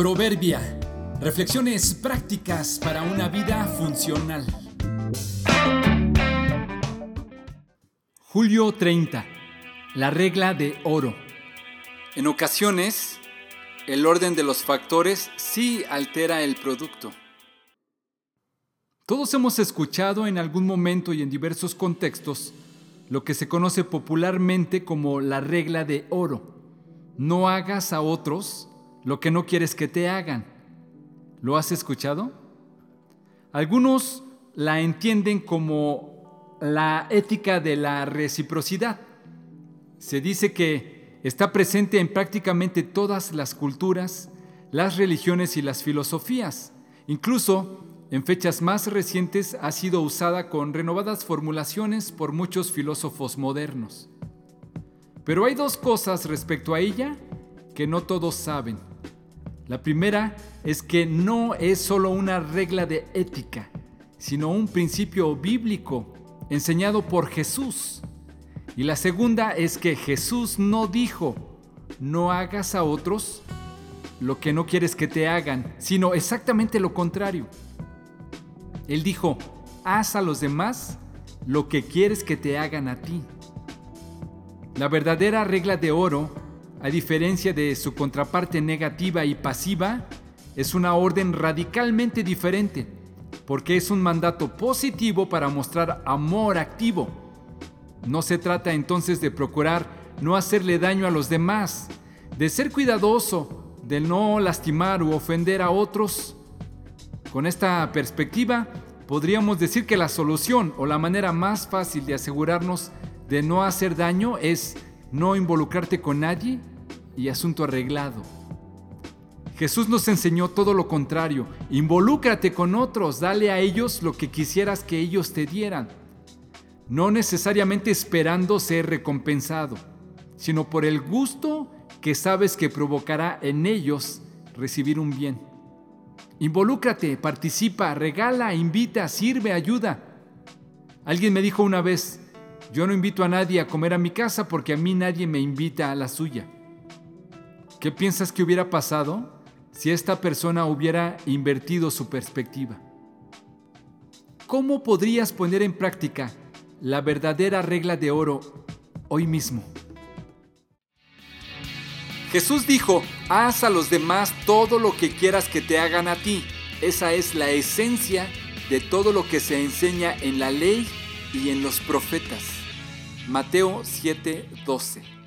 Proverbia. Reflexiones prácticas para una vida funcional. Julio 30. La regla de oro. En ocasiones, el orden de los factores sí altera el producto. Todos hemos escuchado en algún momento y en diversos contextos lo que se conoce popularmente como la regla de oro. No hagas a otros lo que no quieres que te hagan. ¿Lo has escuchado? Algunos la entienden como la ética de la reciprocidad. Se dice que está presente en prácticamente todas las culturas, las religiones y las filosofías. Incluso en fechas más recientes ha sido usada con renovadas formulaciones por muchos filósofos modernos. Pero hay dos cosas respecto a ella que no todos saben. La primera es que no es solo una regla de ética, sino un principio bíblico enseñado por Jesús. Y la segunda es que Jesús no dijo, no hagas a otros lo que no quieres que te hagan, sino exactamente lo contrario. Él dijo, haz a los demás lo que quieres que te hagan a ti. La verdadera regla de oro, a diferencia de su contraparte negativa y pasiva, es una orden radicalmente diferente, porque es un mandato positivo para mostrar amor activo. No se trata entonces de procurar no hacerle daño a los demás, de ser cuidadoso, de no lastimar u ofender a otros, con esta perspectiva, podríamos decir que la solución o la manera más fácil de asegurarnos de no hacer daño es no involucrarte con nadie y asunto arreglado. Jesús nos enseñó todo lo contrario. Involúcrate con otros, dale a ellos lo que quisieras que ellos te dieran. No necesariamente esperando ser recompensado, sino por el gusto que sabes que provocará en ellos recibir un bien. Involúcrate, participa, regala, invita, sirve, ayuda. Alguien me dijo una vez, yo no invito a nadie a comer a mi casa porque a mí nadie me invita a la suya. ¿Qué piensas que hubiera pasado si esta persona hubiera invertido su perspectiva? ¿Cómo podrías poner en práctica la verdadera regla de oro hoy mismo? Jesús dijo, haz a los demás todo lo que quieras que te hagan a ti. Esa es la esencia de todo lo que se enseña en la ley y en los profetas. Mateo 7:12